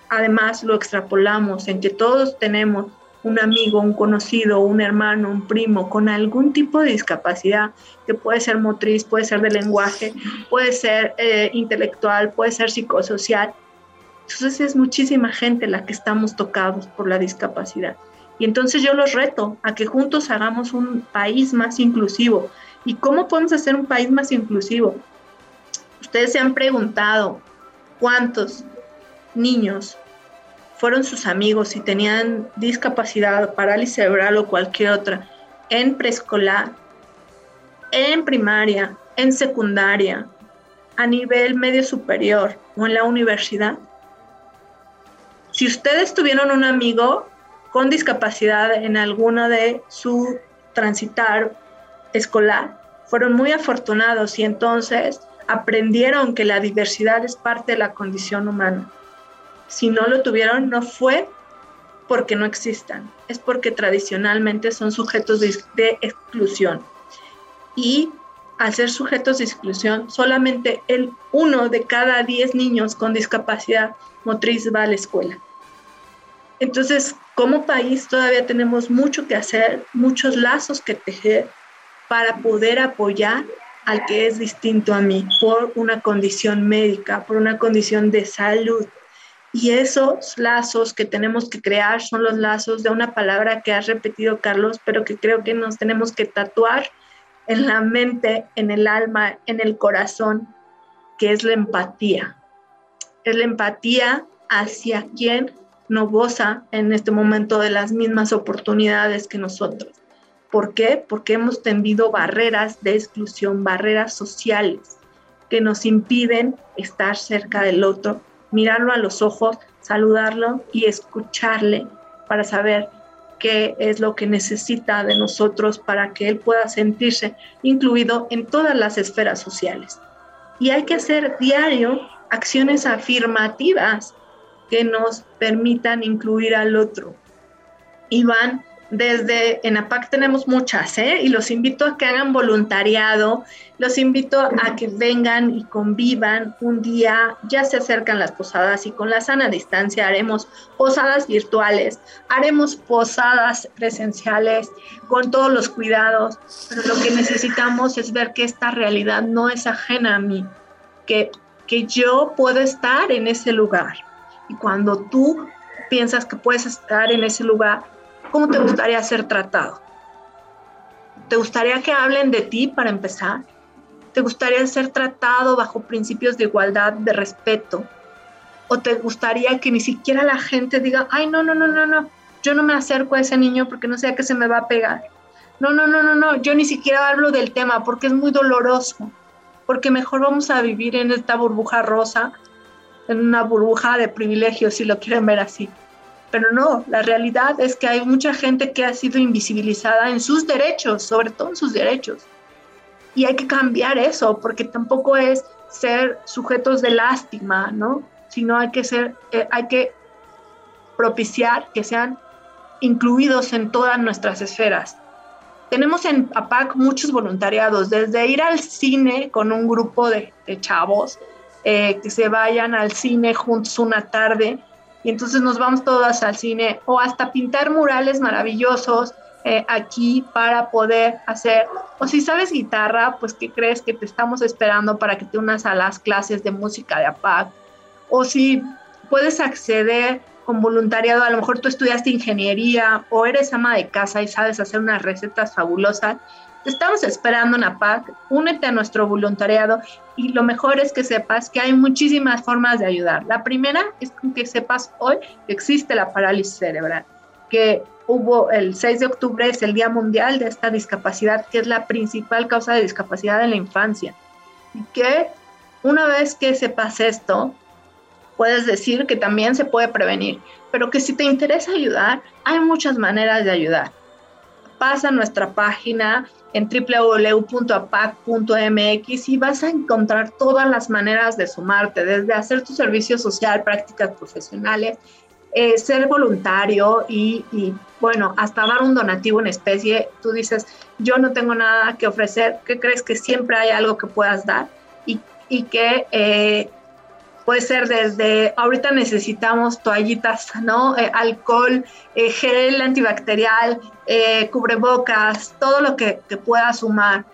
además lo extrapolamos en que todos tenemos un amigo, un conocido, un hermano, un primo con algún tipo de discapacidad, que puede ser motriz, puede ser de lenguaje, puede ser eh, intelectual, puede ser psicosocial. Entonces es muchísima gente la que estamos tocados por la discapacidad. Y entonces yo los reto a que juntos hagamos un país más inclusivo. ¿Y cómo podemos hacer un país más inclusivo? Ustedes se han preguntado cuántos niños fueron sus amigos y tenían discapacidad, parálisis cerebral o cualquier otra, en preescolar, en primaria, en secundaria, a nivel medio superior o en la universidad. Si ustedes tuvieron un amigo con discapacidad en alguna de su transitar escolar, fueron muy afortunados y entonces aprendieron que la diversidad es parte de la condición humana. Si no lo tuvieron, no fue porque no existan, es porque tradicionalmente son sujetos de, de exclusión. Y al ser sujetos de exclusión, solamente el uno de cada diez niños con discapacidad motriz va a la escuela. Entonces, como país todavía tenemos mucho que hacer, muchos lazos que tejer para poder apoyar al que es distinto a mí por una condición médica, por una condición de salud. Y esos lazos que tenemos que crear son los lazos de una palabra que ha repetido Carlos, pero que creo que nos tenemos que tatuar en la mente, en el alma, en el corazón, que es la empatía. Es la empatía hacia quien no goza en este momento de las mismas oportunidades que nosotros. ¿Por qué? Porque hemos tendido barreras de exclusión, barreras sociales que nos impiden estar cerca del otro, mirarlo a los ojos, saludarlo y escucharle para saber qué es lo que necesita de nosotros para que él pueda sentirse incluido en todas las esferas sociales. Y hay que hacer diario acciones afirmativas que nos permitan incluir al otro. Y van desde en APAC tenemos muchas, ¿eh? Y los invito a que hagan voluntariado, los invito a que vengan y convivan un día, ya se acercan las posadas y con la sana distancia haremos posadas virtuales, haremos posadas presenciales con todos los cuidados, pero lo que necesitamos es ver que esta realidad no es ajena a mí, que, que yo puedo estar en ese lugar. Y cuando tú piensas que puedes estar en ese lugar, ¿Cómo te gustaría ser tratado? ¿Te gustaría que hablen de ti para empezar? ¿Te gustaría ser tratado bajo principios de igualdad, de respeto? ¿O te gustaría que ni siquiera la gente diga, ay, no, no, no, no, no, yo no me acerco a ese niño porque no sé a qué se me va a pegar? No, no, no, no, no, yo ni siquiera hablo del tema porque es muy doloroso, porque mejor vamos a vivir en esta burbuja rosa, en una burbuja de privilegios, si lo quieren ver así. Pero no, la realidad es que hay mucha gente que ha sido invisibilizada en sus derechos, sobre todo en sus derechos. Y hay que cambiar eso, porque tampoco es ser sujetos de lástima, ¿no? Sino hay que ser, eh, hay que propiciar que sean incluidos en todas nuestras esferas. Tenemos en APAC muchos voluntariados, desde ir al cine con un grupo de, chavos, eh, que se vayan al cine juntos una tarde, y entonces nos vamos todas al cine o hasta pintar murales maravillosos eh, aquí para poder hacer, o si sabes guitarra, pues ¿qué crees que te estamos esperando para que te unas a las clases de música de APAC? O si puedes acceder con voluntariado, a lo mejor tú estudiaste ingeniería o eres ama de casa y sabes hacer unas recetas fabulosas, te estamos esperando en APAC, únete a nuestro voluntariado y lo mejor es que sepas que hay muchísimas formas de ayudar. La primera es que sepas hoy que existe la parálisis cerebral, que hubo el 6 de octubre es el Día Mundial de esta discapacidad, que es la principal causa de discapacidad en la infancia. Y que una vez que sepas esto, puedes decir que también se puede prevenir, pero que si te interesa ayudar, hay muchas maneras de ayudar. Pasa a nuestra página, en www.apac.mx y vas a encontrar todas las maneras de sumarte, desde hacer tu servicio social, prácticas profesionales, eh, ser voluntario y, bueno, hasta dar un donativo en especie. Tú dices, yo no tengo nada que ofrecer, ¿qué crees que siempre hay algo que puedas dar? Y, que eh, puede ser desde, ahorita necesitamos toallitas, ¿no? Eh, alcohol, eh, gel antibacterial, eh, cubrebocas, todo lo que, que, pueda sumar.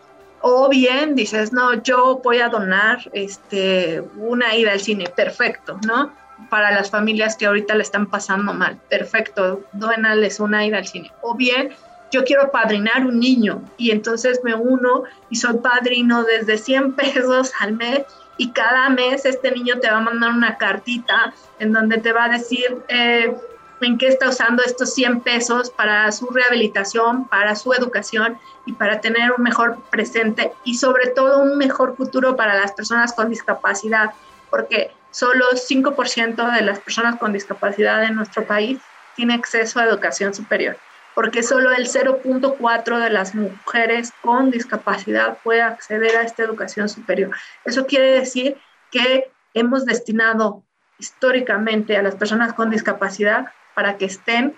O bien dices, no, yo voy a donar este, una ida al cine, perfecto, ¿no? Para las familias que ahorita le están pasando mal, perfecto, donales una ida al cine. O bien yo quiero padrinar un niño y entonces me uno y soy padrino desde 100 pesos al mes y cada mes este niño te va a mandar una cartita en donde te va a decir eh, en qué está usando estos 100 pesos para su rehabilitación, para su educación y para tener un mejor presente y sobre todo un mejor futuro para las personas con discapacidad, porque solo 5% de las personas con discapacidad en nuestro país tiene acceso a educación superior, porque solo el 0.4 de las mujeres con discapacidad puede acceder a esta educación superior. Eso quiere decir que hemos destinado históricamente a las personas con discapacidad para que estén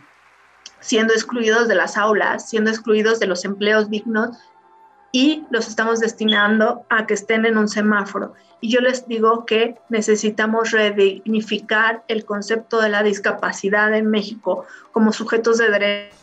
siendo excluidos de las aulas, siendo excluidos de los empleos dignos y los estamos destinando a que estén en un semáforo. Y yo les digo que necesitamos redignificar el concepto de la discapacidad en México como sujetos de derechos,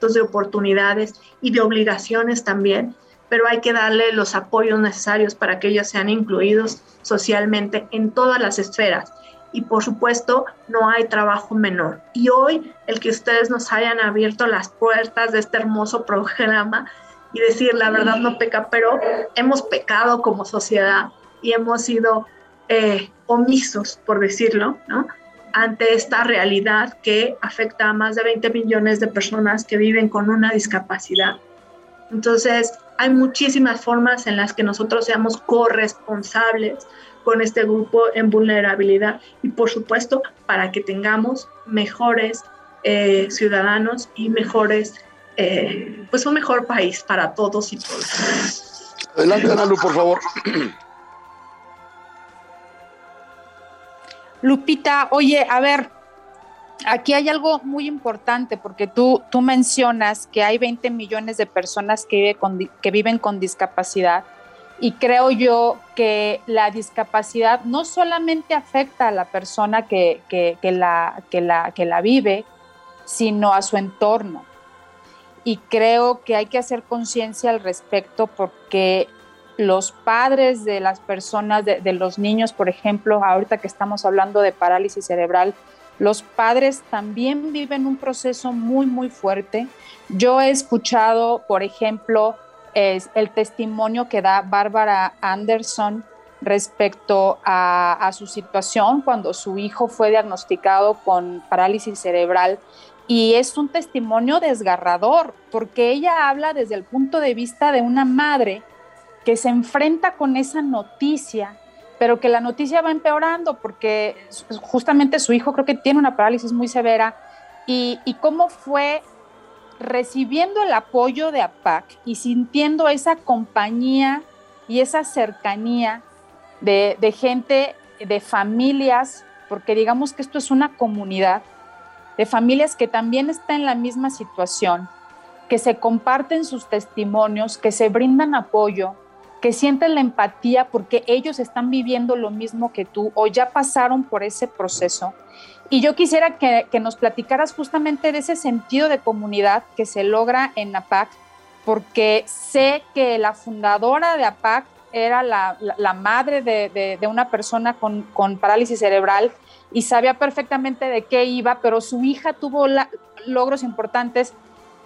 de oportunidades y de obligaciones también, pero hay que darle los apoyos necesarios para que ellos sean incluidos socialmente en todas las esferas y por supuesto no hay trabajo menor. Y hoy el que ustedes nos hayan abierto las puertas de este hermoso programa y decir la verdad no peca, pero hemos pecado como sociedad y hemos sido eh, omisos, por decirlo, ¿no? Ante esta realidad que afecta a más de 20 millones de personas que viven con una discapacidad. Entonces, hay muchísimas formas en las que nosotros seamos corresponsables con este grupo en vulnerabilidad y por supuesto para que tengamos mejores eh, ciudadanos y mejores, eh, pues un mejor país para todos y todas. Adelante, Analu, por favor. Lupita, oye, a ver, aquí hay algo muy importante porque tú, tú mencionas que hay 20 millones de personas que, que viven con discapacidad y creo yo que la discapacidad no solamente afecta a la persona que, la, que, la, que la vive, sino a su entorno. Y creo que hay que hacer conciencia al respecto porque los padres de las personas, de, los niños, por ejemplo, ahorita que estamos hablando de parálisis cerebral, los padres también viven un proceso muy, muy fuerte. Yo he escuchado, por ejemplo, el testimonio que da Bárbara Anderson respecto a, su situación cuando su hijo fue diagnosticado con parálisis cerebral. Y es un testimonio desgarrador, porque ella habla desde el punto de vista de una madre que se enfrenta con esa noticia, pero que la noticia va empeorando porque justamente su hijo creo que tiene una parálisis muy severa. Y, cómo fue recibiendo el apoyo de APAC y sintiendo esa compañía y esa cercanía de, gente, de familias, porque digamos que esto es una comunidad, de familias que también están en la misma situación, que se comparten sus testimonios, que se brindan apoyo, que sienten la empatía porque ellos están viviendo lo mismo que tú o ya pasaron por ese proceso y yo quisiera que, nos platicaras justamente de ese sentido de comunidad que se logra en APAC, porque sé que la fundadora de APAC era la, madre de, una persona con, parálisis cerebral y sabía perfectamente de qué iba, pero su hija tuvo logros importantes.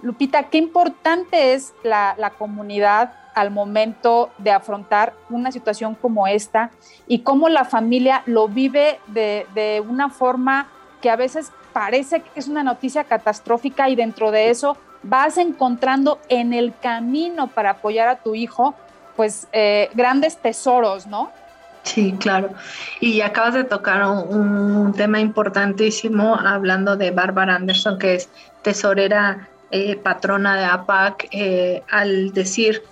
Lupita, qué importante es la, la comunidad al momento de afrontar una situación como esta y cómo la familia lo vive de, una forma que a veces parece que es una noticia catastrófica y dentro de eso vas encontrando en el camino para apoyar a tu hijo, pues eh, grandes tesoros, ¿no? Sí, claro. Y acabas de tocar un, tema importantísimo hablando de Barbara Anderson, que es tesorera eh, patrona de APAC, eh, al decir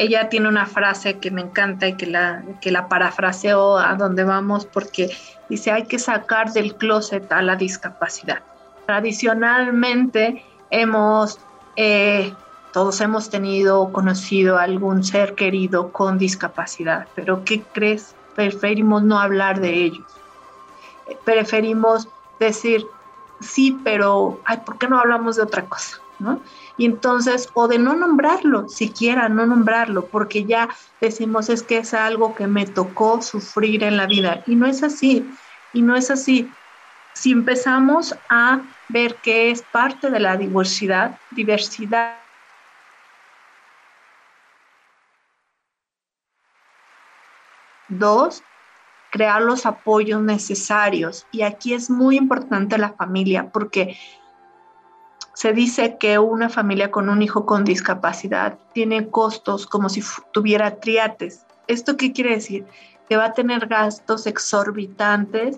ella tiene una frase que me encanta y que la, que la a donde vamos porque dice hay que sacar del closet a la discapacidad. Tradicionalmente hemos, eh, todos hemos tenido o conocido algún ser querido con discapacidad, pero ¿qué crees? Preferimos no hablar de ellos. Preferimos decir, sí, pero, ay, ¿por qué no hablamos de otra cosa? ¿No? Y entonces, o de no nombrarlo, siquiera no nombrarlo, porque ya decimos es que es algo que me tocó sufrir en la vida. Y no es así, y no es así. si empezamos a ver que es parte de la diversidad, diversidad Dos, crear los apoyos necesarios. Y aquí es muy importante la familia porque se dice que una familia con un hijo con discapacidad tiene costos como si tuviera triates. ¿Esto qué quiere decir? Que va a tener gastos exorbitantes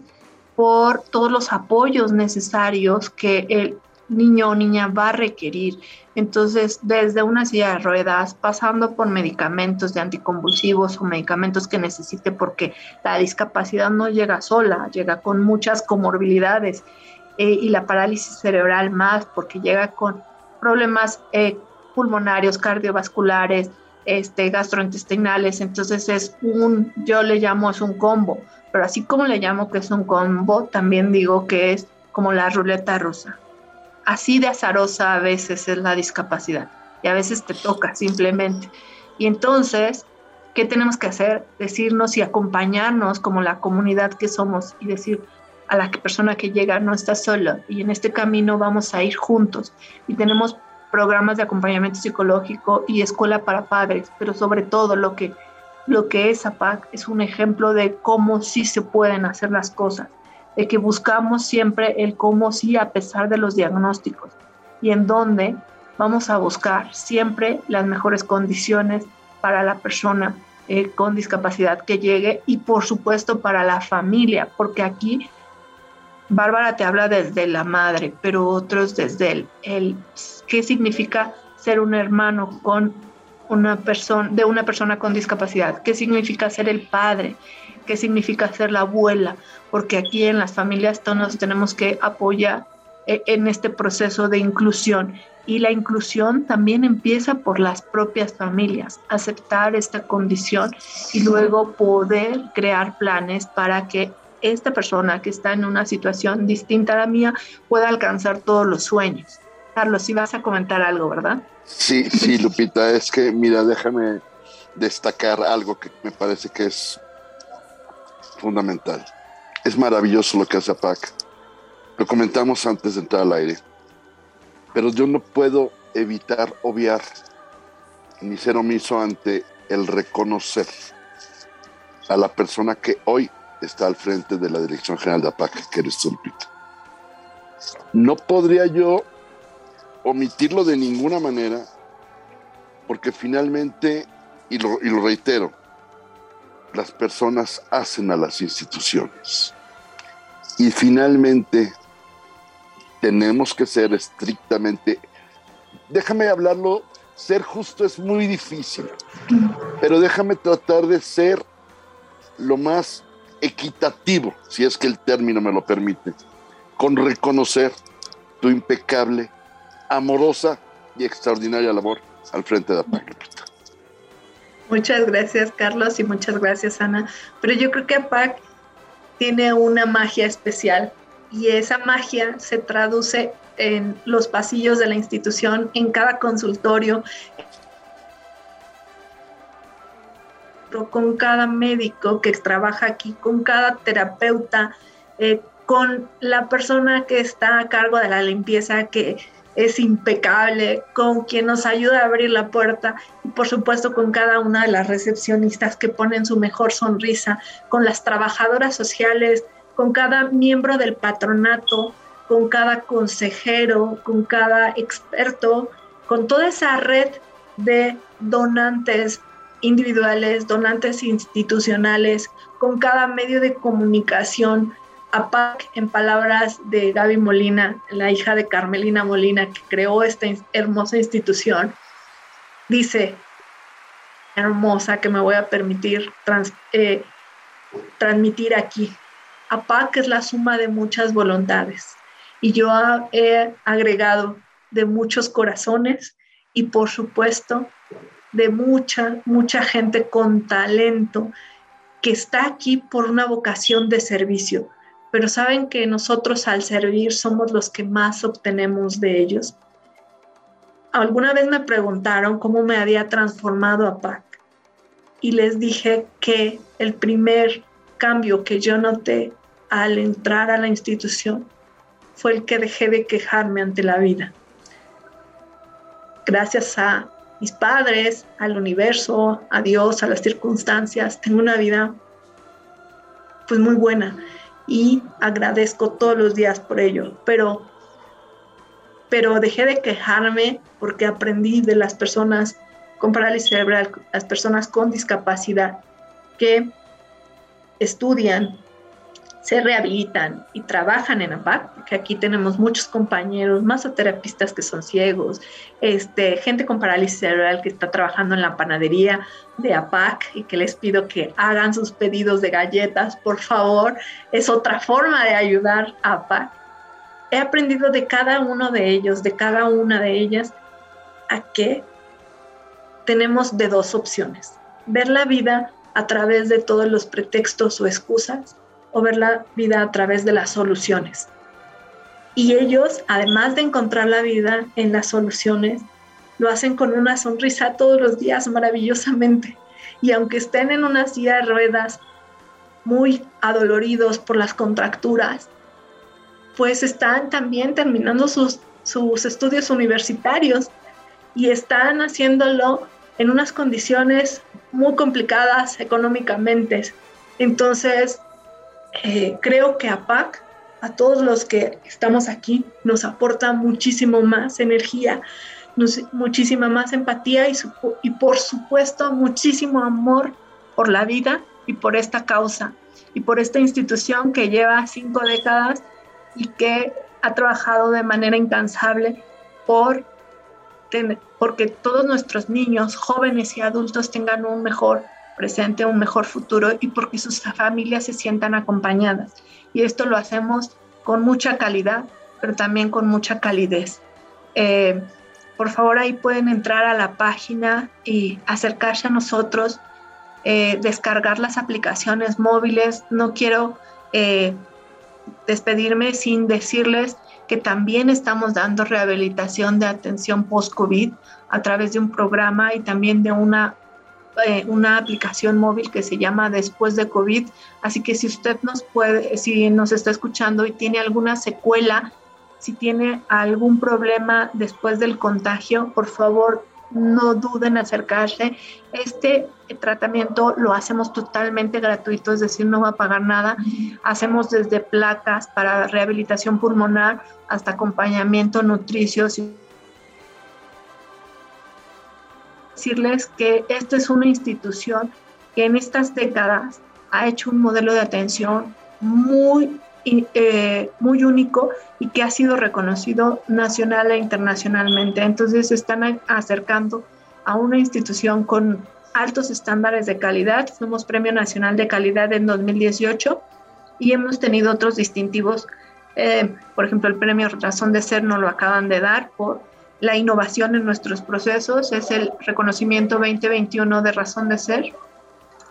por todos los apoyos necesarios que el niño o niña va a requerir. Entonces, desde una silla de ruedas, pasando por medicamentos de anticonvulsivos o medicamentos que necesite porque la discapacidad no llega sola, llega con muchas comorbilidades eh, y la parálisis cerebral más porque llega con problemas eh, pulmonarios, cardiovasculares, este, gastrointestinales. Entonces es un, yo le llamo es un combo, pero así como le llamo que es un combo, también digo que es como la ruleta rusa así de azarosa a veces es la discapacidad y a veces te toca simplemente. Y entonces, ¿qué tenemos que hacer? Decirnos y acompañarnos como la comunidad que somos y decir a la persona que llega no está sola y en este camino vamos a ir juntos. Y tenemos programas de acompañamiento psicológico y escuela para padres, pero sobre todo lo que lo que es APAC es un ejemplo de cómo sí se pueden hacer las cosas de que buscamos siempre el cómo sí a pesar de los diagnósticos y en dónde vamos a buscar siempre las mejores condiciones para la persona eh, con discapacidad que llegue y por supuesto para la familia, porque aquí Bárbara te habla desde la madre, pero otros desde el, el qué significa ser un hermano con una persona de una persona con discapacidad, qué significa ser el padre, qué significa ser la abuela, porque aquí en las familias todos tenemos que apoyar eh, en este proceso de inclusión. Y la inclusión también empieza por las propias familias, aceptar esta condición y luego poder crear planes para que esta persona que está en una situación distinta a la mía pueda alcanzar todos los sueños. Carlos, si vas a comentar algo, ¿verdad? Sí, sí, Lupita, es que, mira, déjame destacar algo que me parece que es fundamental. Es maravilloso lo que hace APAC. Lo comentamos antes de entrar al aire. Pero yo no puedo evitar obviar ni ser omiso ante el reconocer a la persona que hoy está al frente de la Dirección General de APAC, que eres tú, No podría yo omitirlo de ninguna manera, porque finalmente, y lo, y lo reitero, las personas hacen a las instituciones. Y finalmente, tenemos que ser estrictamente, déjame hablarlo, ser justo es muy difícil, pero déjame tratar de ser lo más equitativo, si es que el término me lo permite, con reconocer tu impecable, amorosa y extraordinaria labor al frente de página. Muchas gracias, Carlos, y muchas gracias, Ana. Pero yo creo que APAC tiene una magia especial y esa magia se traduce en los pasillos de la institución, en cada consultorio, con cada médico que trabaja aquí, con cada terapeuta, eh, con la persona que está a cargo de la limpieza, que es impecable, con quien nos ayuda a abrir la puerta y por supuesto con cada una de las recepcionistas que ponen su mejor sonrisa, con las trabajadoras sociales, con cada miembro del patronato, con cada consejero, con cada experto, con toda esa red de donantes individuales, donantes institucionales, con cada medio de comunicación APAC, en palabras de Gaby Molina, la hija de Carmelina Molina, que creó esta hermosa institución, dice, hermosa que me voy a permitir eh, transmitir aquí. APAC es la suma de muchas voluntades y yo he agregado de muchos corazones y por supuesto de mucha, mucha gente con talento que está aquí por una vocación de servicio pero saben que nosotros al servir somos los que más obtenemos de ellos. Alguna vez me preguntaron cómo me había transformado a PAC y les dije que el primer cambio que yo noté al entrar a la institución fue el que dejé de quejarme ante la vida. Gracias a mis padres, al universo, a Dios, a las circunstancias, tengo una vida pues muy buena y agradezco todos los días por ello, pero pero dejé de quejarme porque aprendí de las personas con parálisis cerebral, las personas con discapacidad que estudian, se rehabilitan y trabajan en APAC, porque aquí tenemos muchos compañeros, masoterapistas que son ciegos, este, gente con parálisis cerebral que está trabajando en la panadería de APAC y que les pido que hagan sus pedidos de galletas, por favor. Es otra forma de ayudar a APAC. He aprendido de cada uno de ellos, de cada una de ellas, a que tenemos de dos opciones. Ver la vida a través de todos los pretextos o excusas o ver la vida a través de las soluciones. Y ellos, además de encontrar la vida en las soluciones, lo hacen con una sonrisa todos los días maravillosamente. Y aunque estén en una silla de ruedas muy adoloridos por las contracturas, pues están también terminando sus, sus estudios universitarios y están haciéndolo en unas condiciones muy complicadas económicamente. Entonces, eh, creo que APAC, a todos los que estamos aquí, nos aporta muchísimo más energía, muchísima más empatía y, por supuesto muchísimo amor por la vida y por esta causa y por esta institución que lleva cinco décadas y que ha trabajado de manera incansable por porque todos nuestros niños, jóvenes y adultos tengan un mejor presente, un mejor futuro y porque sus familias se sientan acompañadas. Y esto lo hacemos con mucha calidad, pero también con mucha calidez. Eh, por favor, ahí pueden entrar a la página y acercarse a nosotros, eh, descargar las aplicaciones móviles. No quiero eh, despedirme sin decirles que también estamos dando rehabilitación de atención post-COVID a través de un programa y también de una, eh, una aplicación móvil que se llama Después de COVID. Así que si usted nos puede, si nos está escuchando y tiene alguna secuela, si tiene algún problema después del contagio, por favor no duden en acercarse. Este tratamiento lo hacemos totalmente gratuito, es decir, no va a pagar nada. Hacemos desde placas para rehabilitación pulmonar hasta acompañamiento nutricio. Decirles que esta es una institución que en estas décadas ha hecho un modelo de atención muy eh, muy único y que ha sido reconocido nacional e internacionalmente. Entonces se están acercando a una institución con altos estándares de calidad. Fuimos Premio Nacional de Calidad en 2018 y hemos tenido otros distintivos. Eh, por ejemplo, el Premio Razón de Ser nos lo acaban de dar por la innovación en nuestros procesos. Es el reconocimiento 2021 de Razón de Ser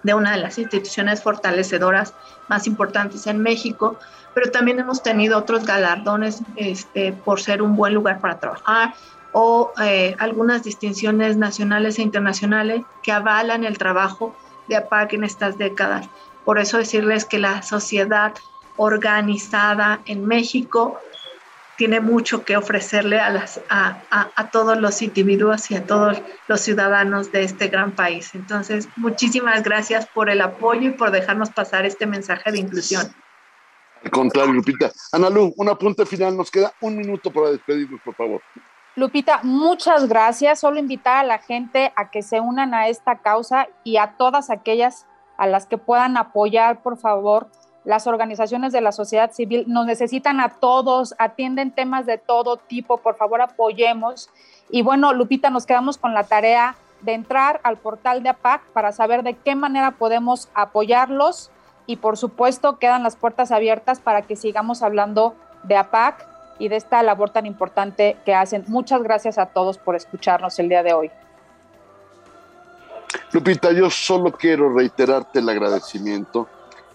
de una de las instituciones fortalecedoras más importantes en México pero también hemos tenido otros galardones este, por ser un buen lugar para trabajar o eh, algunas distinciones nacionales e internacionales que avalan el trabajo de APAC en estas décadas. Por eso decirles que la sociedad organizada en México tiene mucho que ofrecerle a, las, a, a, todos los individuos y a todos los ciudadanos de este gran país. Entonces, muchísimas gracias por el apoyo y por dejarnos pasar este mensaje de inclusión. Al contrario, Lupita. Ana Lu, un apunte final. Nos queda un minuto para despedirnos, por favor. Lupita, muchas gracias. Solo invitar a la gente a que se unan a esta causa y a todas aquellas a las que puedan apoyar, por favor. Las organizaciones de la sociedad civil nos necesitan a todos, atienden temas de todo tipo, por favor apoyemos. Y bueno, Lupita, nos quedamos con la tarea de entrar al portal de APAC para saber de qué manera podemos apoyarlos y por supuesto quedan las puertas abiertas para que sigamos hablando de APAC y de esta labor tan importante que hacen. Muchas gracias a todos por escucharnos el día de hoy. Lupita, yo solo quiero reiterarte el agradecimiento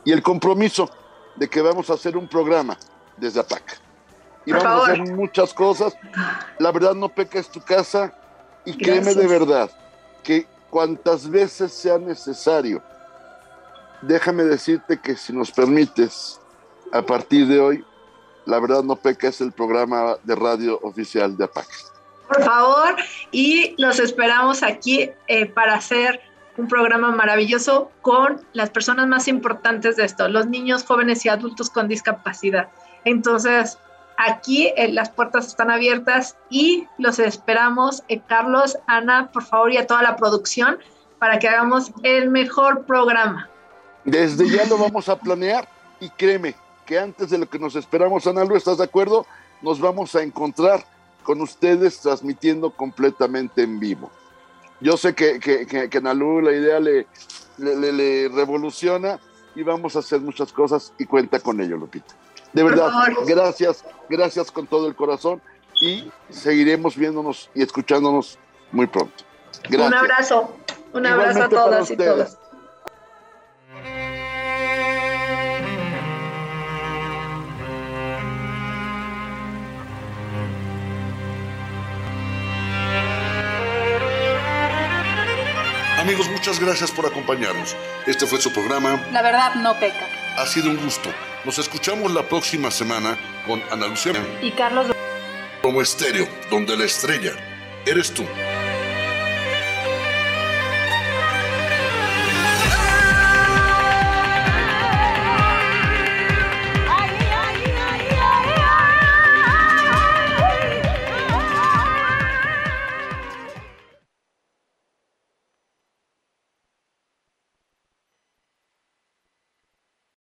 y el compromiso de que vamos a hacer un programa desde APAC. Y vamos a hacer muchas cosas. La verdad no peca es tu casa y créeme de verdad que cuantas veces sea necesario déjame decirte que si nos permites, a partir de hoy, La Verdad No Peca es el programa de radio oficial de APAC. Por favor, y los esperamos aquí eh, para hacer un programa maravilloso con las personas más importantes de esto, los niños, jóvenes y adultos con discapacidad. Entonces, aquí eh, las puertas están abiertas y los esperamos, eh, Carlos, Ana, por favor, y a toda la producción para que hagamos el mejor programa. Desde ya lo vamos a planear y créeme que antes de lo que nos esperamos, Ana Lu, ¿estás de acuerdo? Nos vamos a encontrar con ustedes transmitiendo completamente en vivo. Yo sé que, que, que, la idea le, le, le, revoluciona y vamos a hacer muchas cosas y cuenta con ello, Lupita. De verdad, gracias, gracias con todo el corazón y seguiremos viéndonos y escuchándonos muy pronto. Gracias. Un abrazo, un abrazo a todas y todas. Amigos, muchas gracias por acompañarnos. Este fue su programa. La verdad no peca. Ha sido un gusto. Nos escuchamos la próxima semana con Ana Lucía y Carlos como estéreo, donde la estrella eres tú.